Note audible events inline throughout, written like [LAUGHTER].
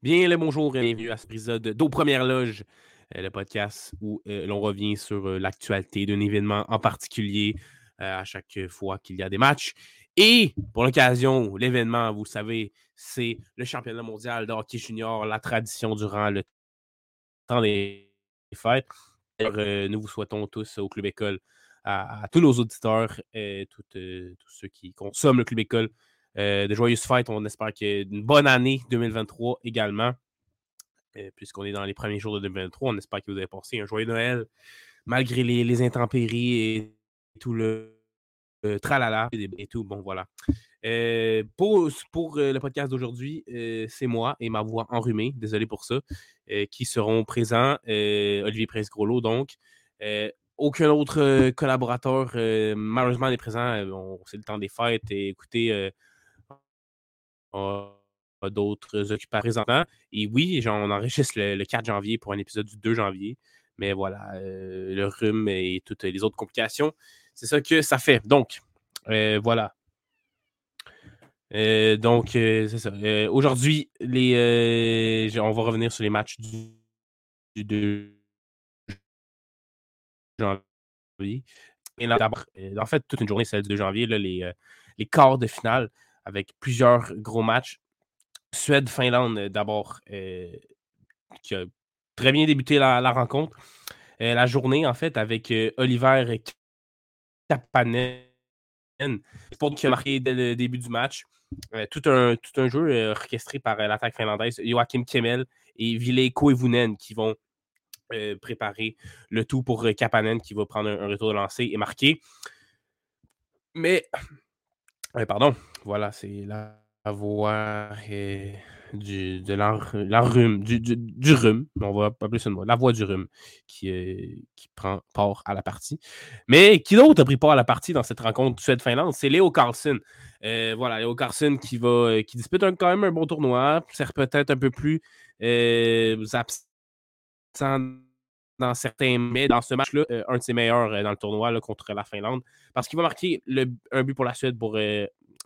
Bien le bonjour et bienvenue à ce épisode d'Aux Premières Loges, euh, le podcast où euh, l'on revient sur euh, l'actualité d'un événement en particulier à chaque fois qu'il y a des matchs. Et pour l'occasion, l'événement, vous savez, c'est le championnat mondial de hockey junior, la tradition durant le temps des fêtes. nous vous souhaitons tous au Club École, à, tous nos auditeurs, et tous ceux qui consomment le Club École, euh, de joyeuses fêtes. On espère qu'il une bonne année 2023 également. Euh, puisqu'on est dans les premiers jours de 2023, on espère que vous avez passé un joyeux Noël malgré les, intempéries et tout le tralala et, tout. Bon, voilà. Euh, pour, pour le podcast d'aujourd'hui, c'est moi et ma voix enrhumée, désolé pour ça, qui seront présents. Olivier Prince-Groslo, donc. aucun autre collaborateur, malheureusement, n'est présent. c'est le temps des fêtes. Et écoutez, d'autres occupants présentement. Et oui, on enregistre le, 4 janvier pour un épisode du 2 janvier. Mais voilà, euh, le rhume et toutes les autres complications, c'est ça que ça fait. Donc, euh, voilà. Euh, donc, c'est ça. Aujourd'hui, on va revenir sur les matchs du, 2 janvier. Et en fait, toute une journée, celle du 2 janvier, là, les, les quarts de finale avec plusieurs gros matchs. Suède-Finlande, euh, d'abord, euh, qui a très bien débuté la, rencontre. Euh, la journée, en fait, avec Oliver Kapanen, qui a marqué dès le début du match. tout, un, tout un jeu orchestré par l'attaque finlandaise, Joachim Kemmel et Ville Koivunen qui vont préparer le tout pour Kapanen qui va prendre un, retour de lancer et marquer. Mais, pardon, voilà, c'est la voix du, de rhume, on va appeler ça la voix du rhume qui, prend part à la partie. Mais qui d'autre a pris part à la partie dans cette rencontre Suède-Finlande? C'est Léo Carlson. Euh, voilà, Léo Carlson qui, va, qui dispute quand même un bon tournoi, sert peut-être un peu plus euh, absent dans certains mais dans ce match-là, euh, un de ses meilleurs dans le tournoi contre la Finlande, parce qu'il va marquer un but pour la Suède pour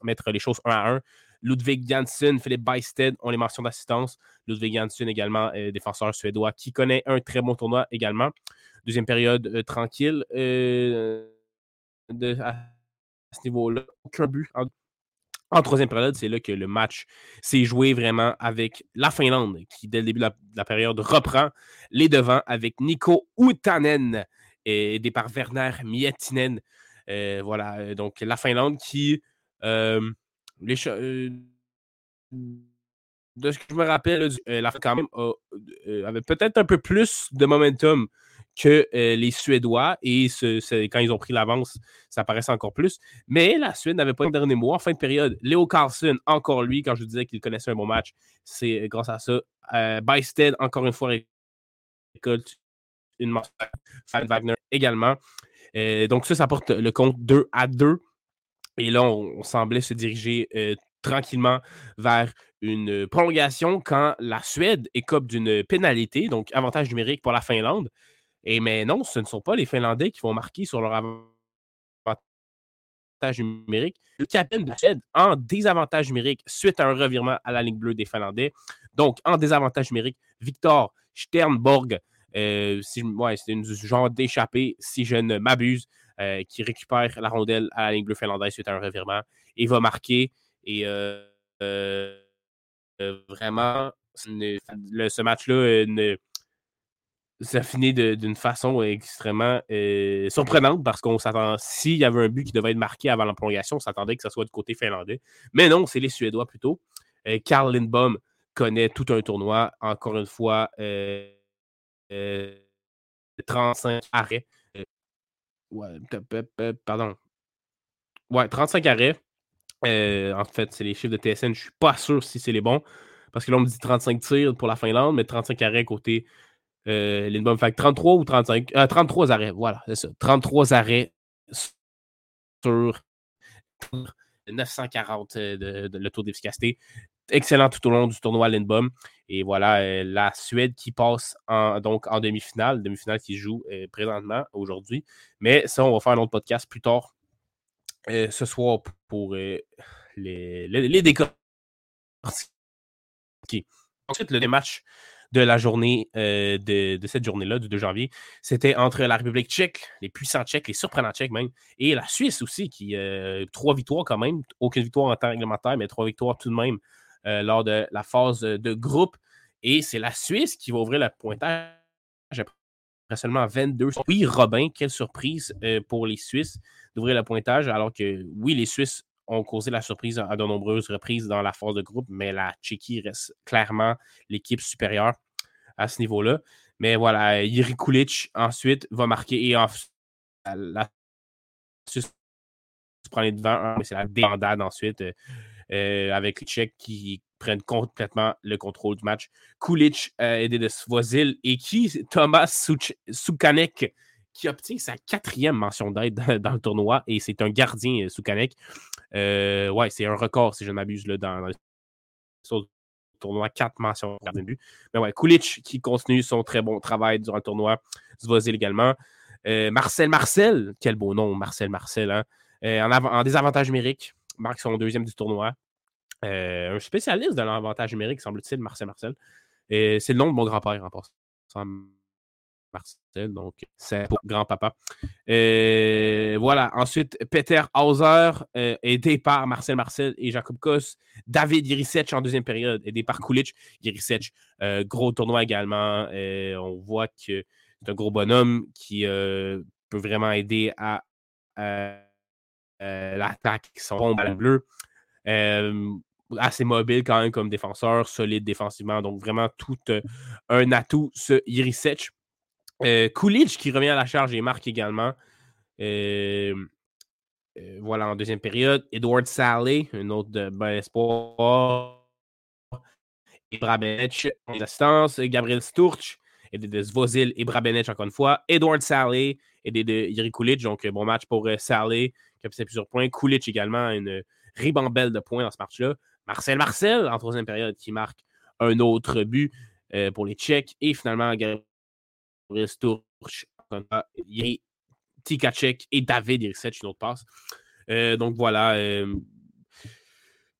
mettre les choses un à un. Ludwig Janssen, Philippe Beisted ont les mentions d'assistance. Ludwig Janssen également, euh, défenseur suédois, qui connaît un très bon tournoi également. Deuxième période euh, tranquille euh, à ce niveau-là. Aucun but. En, troisième période, c'est là que le match s'est joué vraiment avec la Finlande, qui dès le début de la, période reprend les devants avec Nico Utanen, aidé par Werner Miettinen. voilà, donc la Finlande qui les de ce que je me rappelle, la quand même avait peut-être un peu plus de momentum que les Suédois et quand ils ont pris l'avance, ça paraissait encore plus. Mais la Suède n'avait pas le dernier mot en fin de période. Léo Carlson, encore lui, quand je disais qu'il connaissait un bon match, c'est grâce à ça. Euh, encore une fois, récolte une. Fan Wagner également. donc ça, ça porte le compte 2 à 2. Et là, on, semblait se diriger euh, tranquillement vers une prolongation quand la Suède écope d'une pénalité, donc avantage numérique pour la Finlande. Et mais non, ce ne sont pas les Finlandais qui vont marquer sur leur avantage numérique. Le capitaine de la Suède en désavantage numérique suite à un revirement à la ligne bleue des Finlandais. Donc, en désavantage numérique, Victor Sternborg, euh, c'est une genre d'échappée, si je ne m'abuse. Euh, qui récupère la rondelle à la ligne bleue finlandaise suite à un revirement et va marquer. Et euh, euh, vraiment, ce match-là ça finit d'une façon extrêmement surprenante parce qu'on s'attend, s'il y avait un but qui devait être marqué avant la on s'attendait que ce soit du côté finlandais. Mais non, c'est les Suédois plutôt. Karl Lindbaum connaît tout un tournoi, encore une fois, 35 arrêts Ouais, pardon. Ouais, 35 arrêts. Euh, en fait, c'est les chiffres de TSN. Je suis pas sûr si c'est les bons. Parce que là, on me dit 35 tirs pour la Finlande, mais 35 arrêts côté euh, Lindbaum. Fait 33 ou 35. 33 euh, arrêts, voilà, c'est ça. 33 arrêts sur 940 de, de, le taux d'efficacité. Excellent tout au long du tournoi Lindbaum. Et voilà, euh, la Suède qui passe en, donc en demi-finale, demi-finale qui joue euh, présentement aujourd'hui. Mais ça, on va faire un autre podcast plus tard euh, ce soir pour les, les, décors. Ensuite, le match de la journée, de, cette journée-là, du 2 janvier, c'était entre la République tchèque, les puissants tchèques, les surprenants tchèques même, et la Suisse aussi, qui euh, trois victoires quand même, aucune victoire en temps réglementaire, mais trois victoires tout de même euh, lors de la phase de groupe. Et c'est la Suisse qui va ouvrir le pointage après seulement 22. Oui, Robin, quelle surprise pour les Suisses d'ouvrir le pointage, alors que oui, les Suisses ont causé la surprise à de nombreuses reprises dans la phase de groupe, mais la Tchéquie reste clairement l'équipe supérieure à ce niveau-là. Mais voilà, Yuri Kulic ensuite va marquer et la Suisse prend les devants, mais c'est la débandade ensuite euh, euh, avec les Tchèques qui prennent complètement le contrôle du match. Kulic euh, aidé de Svozil et qui Thomas Soukanek qui obtient sa quatrième mention d'aide dans, le tournoi et c'est un gardien Soukanek. Euh, ouais, c'est un record, si je ne m'abuse, dans, le tournoi, quatre mentions de but. Mais ouais, Kulic qui continue son très bon travail durant le tournoi. Zvozil également. Euh, Marcel Marcel, quel beau nom, Marcel Marcel. Hein? Euh, en, en, désavantage numérique, marque son deuxième du tournoi. un spécialiste de l'avantage numérique, semble-t-il, Marcel Marcel. c'est le nom de mon grand-père en passant. Marcel, donc c'est pour grand-papa. Euh, voilà. Ensuite, Peter Hauser, euh, aidé par Marcel Marcel et Jacob Kos. David Irisech en deuxième période, aidé par Kulic. Irisech, euh, gros tournoi également. on voit que c'est un gros bonhomme qui peut vraiment aider à l'attaque. Son bon ballon bleu. assez mobile quand même comme défenseur, solide défensivement. Donc vraiment tout un atout, ce Irisech. Euh, qui revient à la charge et marque également. Euh, euh, voilà, en deuxième période. Edward Saleh, un autre de bon espoir. Et Brabenech en assistance. Gabriel Sturch, aidé de Zvozil et Brabenech encore une fois. Edward Saleh, aidé de Yuri Kulic. Donc, bon match pour qui fait plusieurs points. Kulic également, une ribambelle de points dans ce match-là. Marcel Marcel, en troisième période, qui marque un autre but pour les Tchèques. Et finalement, Gabriel Sturch, Tikacek et David Iriset, une autre passe. Euh, donc voilà. Euh,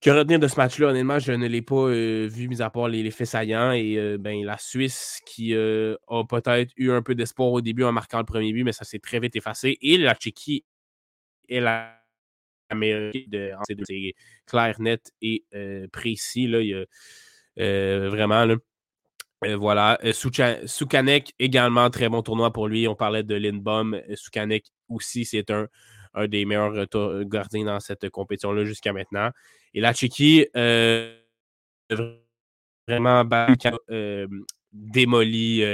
que retenir de ce match-là, honnêtement, je ne l'ai pas euh, vu, mis à part les, faits saillants. Et ben, la Suisse qui a peut-être eu un peu d'espoir au début en marquant le premier but, mais ça s'est très vite effacé. Et la Tchéquie est la meilleure de c'est clair, net et précis. Là, il y a, vraiment. Là, euh, voilà. Euh, Soukanek, également, très bon tournoi pour lui. On parlait de Lindbaum. Euh, Soukanek aussi, c'est un, un, des meilleurs gardiens dans cette compétition-là jusqu'à maintenant. Et la Tchéquie, vraiment démoli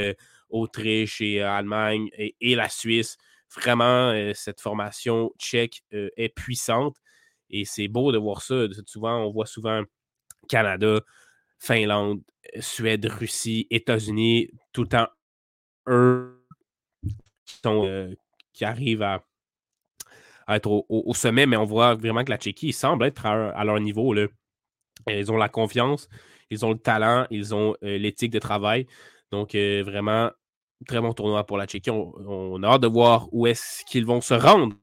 Autriche et Allemagne et, la Suisse. Vraiment, cette formation tchèque est puissante. Et c'est beau de voir ça. Souvent, on voit souvent Canada, Finlande, Suède, Russie, États-Unis, tout le temps, eux euh, qui, arrivent à, être au, sommet, mais on voit vraiment que la Tchéquie semble être à, leur niveau. Ils ont la confiance, ils ont le talent, ils ont euh, l'éthique de travail. Donc, euh, vraiment, très bon tournoi pour la Tchéquie. On, a hâte de voir où est-ce qu'ils vont se rendre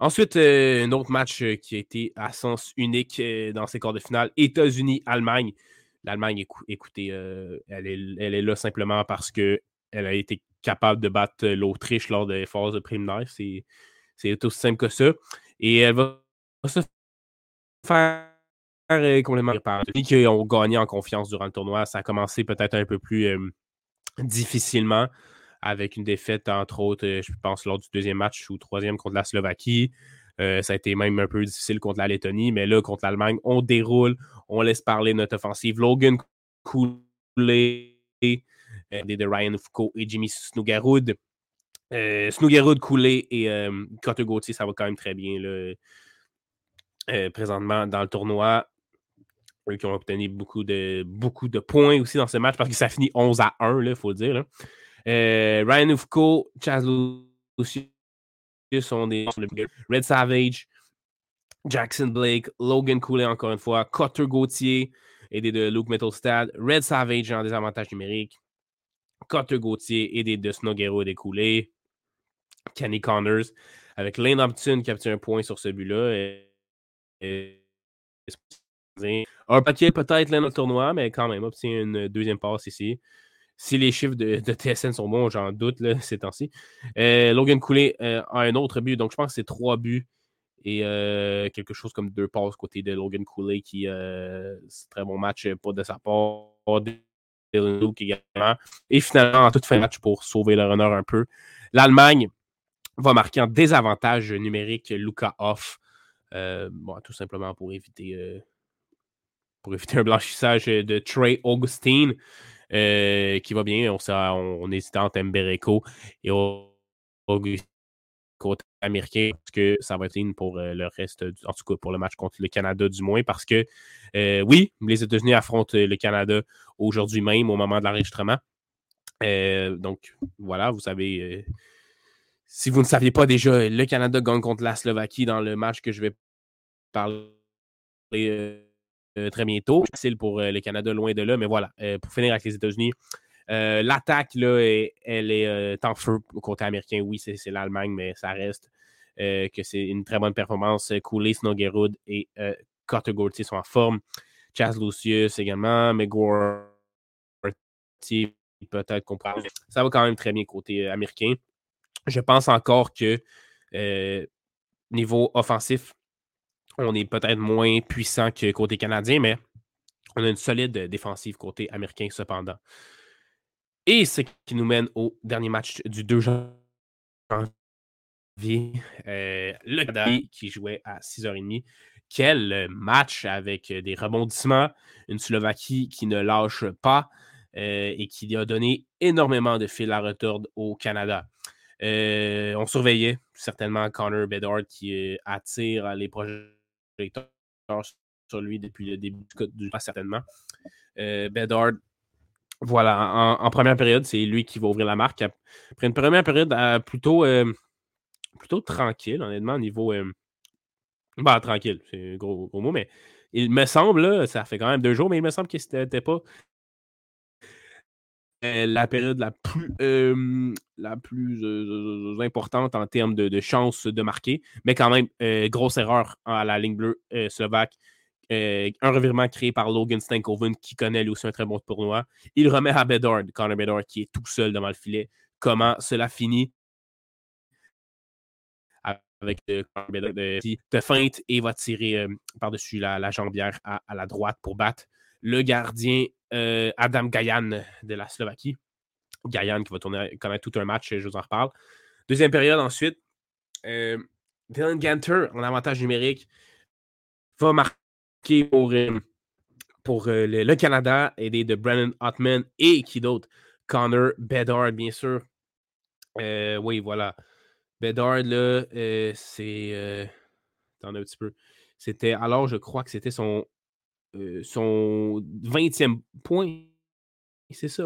Ensuite, euh, un autre match euh, qui a été à sens unique euh, dans ces quarts de finale, États-Unis-Allemagne. L'Allemagne, écoutez, elle, est, là simplement parce qu'elle a été capable de battre l'Autriche lors des phases préliminaires. C'est, c'est aussi simple que ça. Et elle va se faire complètement par qui ont gagné en confiance durant le tournoi. Ça a commencé peut-être un peu plus difficilement avec une défaite, entre autres, euh, je pense, lors du deuxième match ou troisième contre la Slovaquie. Euh, ça a été même un peu difficile contre la Lettonie, mais là, contre l'Allemagne, on déroule, on laisse parler notre offensive. Logan Cooley, euh, de Ryan Foucault et Jimmy Snougarud. Euh, Snougarud, Cooley et euh, Cotter Gauthier, ça va quand même très bien là, présentement dans le tournoi. Qui ont obtenu beaucoup de, beaucoup de points aussi dans ce match parce que ça finit 11 à 1, il faut le dire. Euh, Ryan Ufko, Chaz Lucius sont des Red Savage, Jackson Blake, Logan Cooley encore une fois, Cutter Gauthier, aidé de Luke Metalstad, Red Savage en désavantage numérique, Cutter Gauthier, aidé de Snowgero et de Cooley, Kenny Connors, avec Lane Upton qui a obtenu un point sur ce but-là. Et, Un paquet peut-être là dans le tournoi, mais quand même, obtient une deuxième passe ici. Si les chiffres de, TSN sont bons, j'en doute là, [LAUGHS] ces temps-ci. Euh, Logan Cooley a un autre but, donc je pense que c'est trois buts et quelque chose comme deux passes côté de Logan Cooley qui c'est un très bon match pas de sa part. également. Et finalement, en toute fin de match pour sauver le runner un peu, l'Allemagne va marquer en désavantage numérique Luca Off. bon, tout simplement pour éviter, pour éviter un blanchissage de Trey Augustine. qui va bien. On, on, hésitait entre Mbereko et Augustine côté américain, parce que ça va être une pour euh, le reste, en tout cas pour le match contre le Canada du moins, parce que euh, oui, les États-Unis affrontent le Canada aujourd'hui même au moment de l'enregistrement. Euh, donc voilà, vous savez, si vous ne saviez pas déjà, le Canada gagne contre la Slovaquie dans le match que je vais parler très bientôt. Facile pour le Canada, loin de là, mais voilà, pour finir avec les États-Unis, euh, l'attaque, là, elle est euh, en feu côté américain. Oui, c'est l'Allemagne, mais ça reste euh, que c'est une très bonne performance. Cooley, Snowgerud et Carter Gauthier sont en forme. Chaz Lucius également, McGuire peut-être qu'on Ça va quand même très bien côté américain. Je pense encore que niveau offensif, on est peut-être moins puissant que côté canadien, mais on a une solide défensive côté américain cependant. Et ce qui nous mène au dernier match du 2 janvier. Euh, le Canada qui jouait à 6h30. Quel match avec des rebondissements. Une Slovaquie qui ne lâche pas euh, et qui a donné énormément de fil à retordre au Canada. Euh, on surveillait certainement Connor Bedard qui attire les sur lui depuis le début du match, certainement. Bedard voilà, en, première période, c'est lui qui va ouvrir la marque. Après une première période euh, plutôt, euh, plutôt tranquille, honnêtement, au niveau. Euh, bah, tranquille, c'est un gros, gros mot, mais il me semble, ça fait quand même deux jours, mais il me semble ce n'était pas la période la plus, importante en termes de, de chance de marquer. Mais quand même, grosse erreur à la ligne bleue slovaque euh, un revirement créé par Logan Stankoven, qui connaît lui aussi un très bon tournoi. Il remet à Bedard, Connor Bedard, qui est tout seul devant le filet. Comment cela finit? Avec euh, Bedard de, feinte et va tirer euh, par-dessus la, jambière à, la droite pour battre le gardien Adam Gayan de la Slovaquie. Gayan qui va tourner connaître tout un match, je vous en reparle. Deuxième période ensuite, Dylan Ganter en avantage numérique va marquer pour, euh, pour euh, le, Canada, aidé de Brandon Hotman et qui d'autre? Connor Bedard, bien sûr. Euh, oui, voilà. Bedard, là, c'est. attendez un petit peu. C'était. Alors, je crois que c'était son, son 20e point. C'est ça.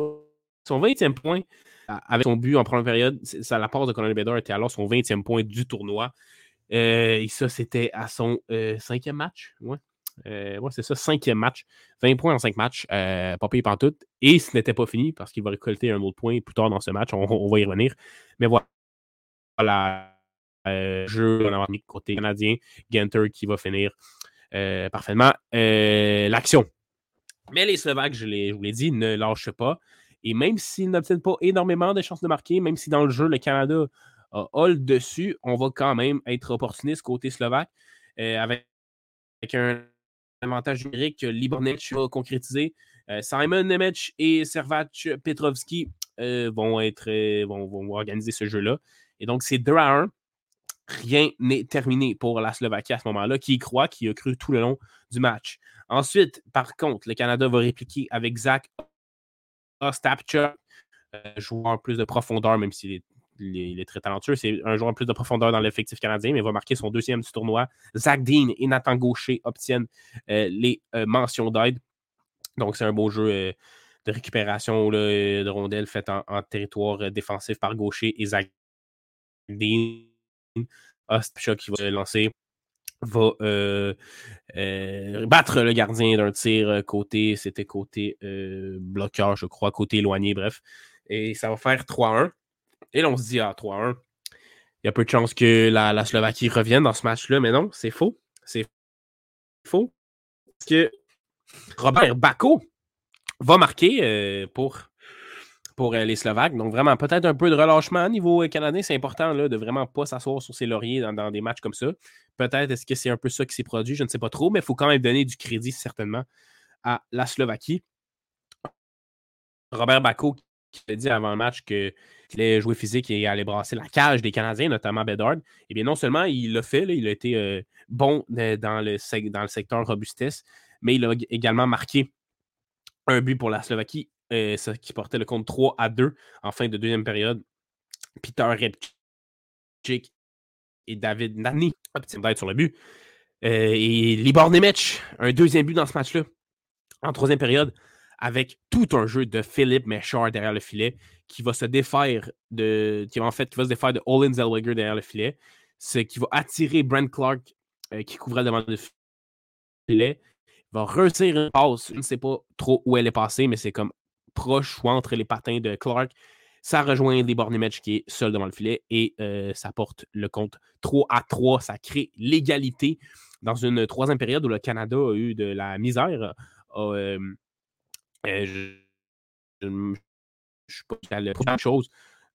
Son 20e point avec son but en première période. Ça, la part de Connor Bedard était alors son 20e point du tournoi. et ça, c'était à son cinquième match. Ouais. Euh, c'est ça, cinquième match. 20 points en cinq matchs. Euh, pas payé par tout. Et ce n'était pas fini parce qu'il va récolter un autre point plus tard dans ce match. On, va y revenir. Mais voilà. Voilà. Euh, jeu en côté canadien. Genter qui va finir euh, parfaitement l'action. Mais les Slovaques, je, vous l'ai dit, ne lâchent pas. Et même s'ils n'obtiennent pas énormément de chances de marquer, même si dans le jeu, le Canada a, a le dessus, on va quand même être opportuniste côté slovaque avec un avantage numérique que Libornec va concrétiser. Euh, Simon Nemec et Servac Petrovski euh, vont, être, euh, vont, organiser ce jeu-là. Et donc, c'est 2 à 1. Rien n'est terminé pour la Slovaquie à ce moment-là, qui y croit, qui a cru tout le long du match. Ensuite, par contre, le Canada va répliquer avec Zach Ostapchuk, joueur plus de profondeur, même s'il est très talentueux. C'est un joueur plus de profondeur dans l'effectif canadien, mais il va marquer son deuxième du tournoi. Zach Dean et Nathan Gaucher obtiennent euh, les euh, mentions d'aide. Donc, c'est un beau jeu euh, de récupération de rondelles fait en, territoire défensif par Gaucher et Zach Dean. Ostpchuk qui va lancer va battre le gardien d'un tir côté, c'était côté bloqueur, je crois, côté éloigné, bref. Et ça va faire 3-1. Et là, on se dit, ah, 3-1. Il y a peu de chances que la, Slovaquie revienne dans ce match-là, mais non, c'est faux. C'est faux. Parce que Robert Bako va marquer pour, pour les Slovaques. Donc, vraiment, peut-être un peu de relâchement au niveau canadien. C'est important là, de vraiment pas s'asseoir sur ses lauriers dans, des matchs comme ça. Peut-être est-ce que c'est un peu ça qui s'est produit, je ne sais pas trop, mais il faut quand même donner du crédit, certainement, à la Slovaquie. Robert Bako qui a dit avant le match qu'il allait jouer physique et allait brasser la cage des Canadiens, notamment Bedard. Eh bien, non seulement il l'a fait, il a été euh, bon euh, dans le secteur robustesse, mais il a également marqué un but pour la Slovaquie, euh, qui portait le compte 3 à 2 en fin de deuxième période. Peter Redchik et David Nani d'être sur le but. et Libor Nemec, un deuxième but dans ce match-là, en troisième période avec tout un jeu de Philippe Méchard derrière le filet qui va se défaire de. qui en fait qui va se défaire de Olin Zellweger derrière le filet. Ce qui va attirer Brent Clark euh, qui couvrait devant le filet. Il va réussir une passe. Je ne sais pas trop où elle est passée, mais c'est comme proche ou entre les patins de Clark. Ça rejoint des Match qui est seul devant le filet et euh, ça porte le compte 3 à 3. Ça crée l'égalité dans une troisième période où le Canada a eu de la misère. Euh, euh, je ne suis pas à la chose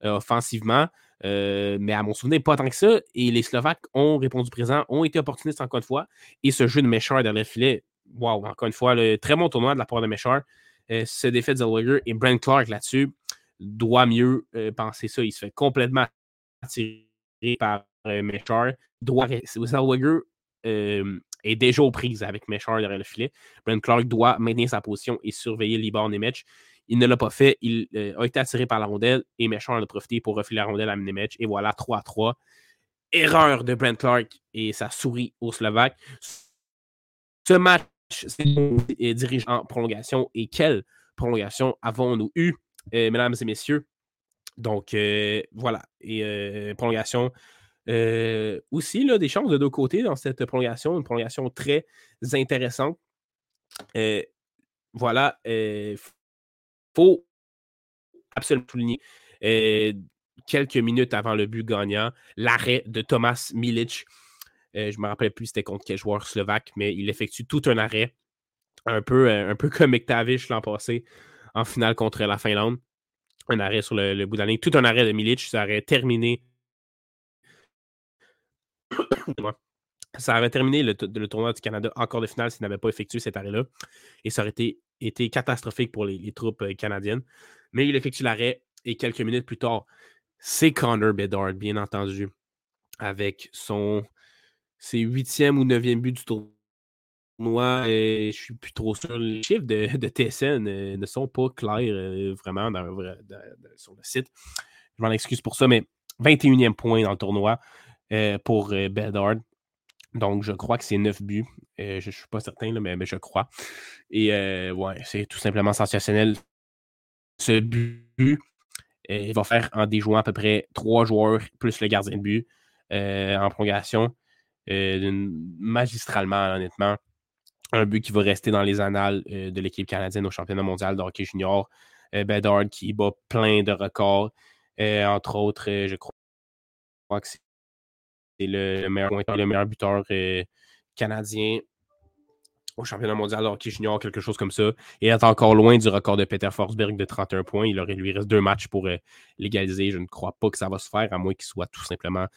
euh, offensivement, mais à mon souvenir, pas tant que ça. Et les Slovaques ont répondu présent, ont été opportunistes encore une fois. Et ce jeu de Méchard dans le filet, waouh, encore une fois, le très bon tournoi de la part de Méchard. Ce défait de Zellweger et Brent Clark là-dessus doit mieux penser ça. Il se fait complètement attirer par Méchard. Doit, Zellweger est déjà aux prises avec Meshard derrière le filet. Brent Clark doit maintenir sa position et surveiller Libor Nemec. Il ne l'a pas fait. Il euh, a été attiré par la rondelle et Meshard en a profité pour refiler la rondelle à Nemec. Et voilà, 3 à 3. Erreur de Brent Clark et sa souris au Slovaque. Ce match est dirigé en prolongation. Et quelle prolongation avons-nous eu, euh, mesdames et messieurs? Donc, euh, voilà. Et prolongation euh, aussi, là, des chances de deux côtés dans cette prolongation, une prolongation très intéressante. Voilà, il faut absolument souligner quelques minutes avant le but gagnant, l'arrêt de Thomas Milic. Je ne me rappelle plus c'était contre quel joueur slovaque, mais il effectue tout un arrêt, un peu, un peu [LAUGHS] comme McTavish l'an passé en finale contre la Finlande. Un arrêt sur le, bout de tout un arrêt de Milic, ça aurait terminé ça avait terminé le, tournoi du Canada encore de finale s'il n'avait pas effectué cet arrêt-là. Et ça aurait été, catastrophique pour les, troupes euh, canadiennes. Mais il effectue l'arrêt et quelques minutes plus tard, c'est Connor Bedard, bien entendu, avec son ses huitième ou neuvième but du tournoi. Et je suis plus trop sûr. Les chiffres de, TSN euh, ne sont pas clairs euh, vraiment sur le site. Je m'en excuse pour ça, mais 21e point dans le tournoi. Euh, pour Bedard. Donc, je crois que c'est 9 buts. Je ne suis pas certain, mais, je crois. Et ouais, c'est tout simplement sensationnel. Ce but, il va faire en déjouant à peu près 3 joueurs plus le gardien de but en prolongation. Magistralement, honnêtement. Un but qui va rester dans les annales de l'équipe canadienne au championnat mondial de hockey junior. Bedard qui bat plein de records. entre autres, je crois que c'est le, meilleur le meilleur buteur euh, canadien au championnat mondial de hockey junior, quelque chose comme ça. Et est encore loin du record de Peter Forsberg de 31 points. Il aurait, lui reste deux matchs pour euh, l'égaliser. Je ne crois pas que ça va se faire, à moins qu'il soit tout simplement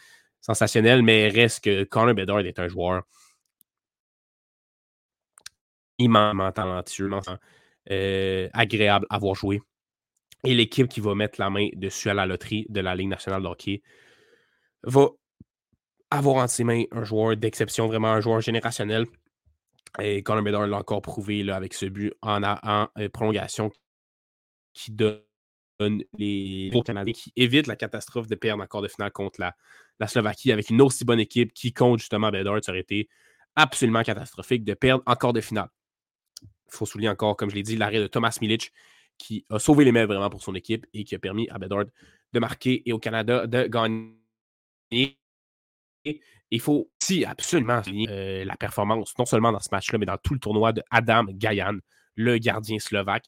sensationnel. Mais reste que Connor Bedard est un joueur immensément talentueux, euh, agréable à voir jouer. Et l'équipe qui va mettre la main dessus à la loterie de la Ligue nationale de hockey va avoir entre ses mains un joueur d'exception, vraiment un joueur générationnel. Et Conor Bedard l'a encore prouvé là, avec ce but en, euh, prolongation qui donne les Canadiens qui évite la catastrophe de perdre encore de finale contre la, la, Slovaquie avec une aussi bonne équipe qui compte justement Bedard. Ça aurait été absolument catastrophique de perdre encore de finale. Il faut souligner encore, comme je l'ai dit, l'arrêt de Thomas Milic qui a sauvé les mains vraiment pour son équipe et qui a permis à Bedard de marquer et au Canada de gagner il faut aussi absolument souligner euh, la performance, non seulement dans ce match-là, mais dans tout le tournoi de Adam Gayan, le gardien slovaque.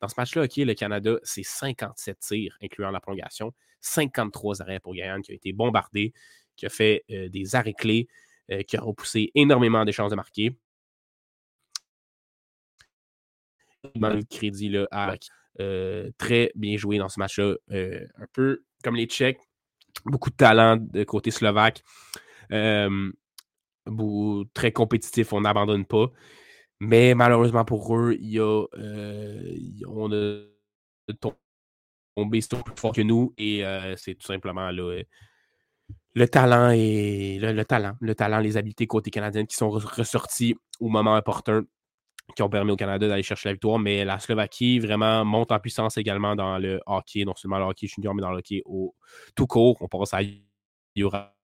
Dans ce match-là, OK, le Canada, c'est 57 tirs, incluant la prolongation, 53 arrêts pour Gayan, qui a été bombardé, qui a fait euh, des arrêts clés, euh, qui a repoussé énormément des chances de marquer. le crédit là, à très bien joué dans ce match-là. un peu comme les Tchèques, beaucoup de talent de côté slovaque. très compétitif, on n'abandonne pas. Mais malheureusement pour eux, il y a, on a tombé plus fort que nous et c'est tout simplement le talent et le, talent, le talent, les habiletés côté canadien qui sont ressortis au moment opportun, qui ont permis au Canada d'aller chercher la victoire. Mais la Slovaquie vraiment monte en puissance également dans le hockey, non seulement le hockey junior, mais dans le hockey au tout court. On pense à Jura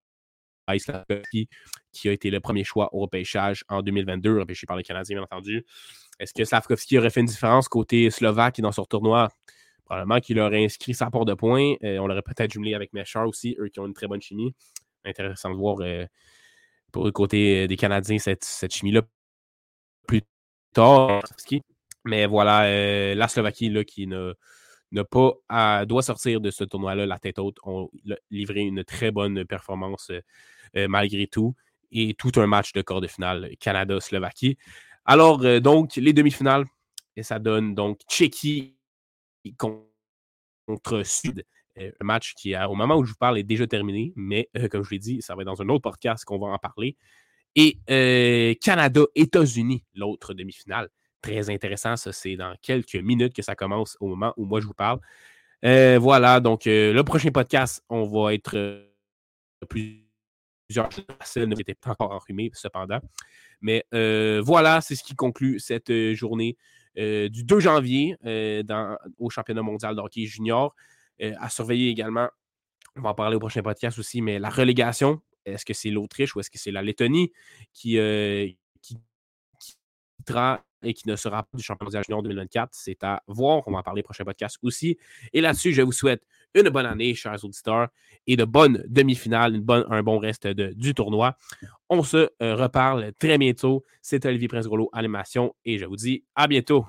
Qui a été le premier choix au repêchage en 2022, repêché par les Canadiens, bien entendu. Est-ce que Slavkovski aurait fait une différence côté slovaque dans ce tournoi? Probablement qu'il aurait inscrit sa part de points. Euh, on l'aurait peut-être jumelé avec Meshar aussi, eux qui ont une très bonne chimie. Intéressant de voir euh, pour le côté des Canadiens cette, chimie-là plus tard. Mais voilà, euh, la Slovaquie là, qui ne, pas doit sortir de ce tournoi-là la tête haute. ont livré une très bonne performance malgré tout. Et tout un match de quart de finale Canada-Slovaquie. Alors, donc, les demi-finales, et ça donne donc Tchéquie contre Sud. Euh, un match qui, au moment où je vous parle, est déjà terminé, mais euh, comme je l'ai dit, ça va dans un autre podcast qu'on va en parler. Et euh, Canada-États-Unis, l'autre demi-finale. Très intéressant, ça, c'est dans quelques minutes que ça commence au moment où moi je vous parle. voilà, donc le prochain podcast, on va être plusieurs personnes n'étaient pas encore enrhumées, cependant. Mais voilà, c'est ce qui conclut cette journée euh, du 2 janvier euh, au championnat mondial de hockey junior. Euh, à surveiller également, on va en parler au prochain podcast aussi, mais la relégation, est-ce que c'est l'Autriche ou est-ce que c'est la Lettonie qui, qui, et qui ne sera pas du championnat mondial junior 2024? C'est à voir. On va en parler prochain podcast aussi. Et là-dessus, je vous souhaite une bonne année, chers auditeurs, et de bonnes demi-finales, un bon reste du tournoi. On se euh, reparle très bientôt. C'est Olivier Prince-Grolot, Animation, et je vous dis à bientôt.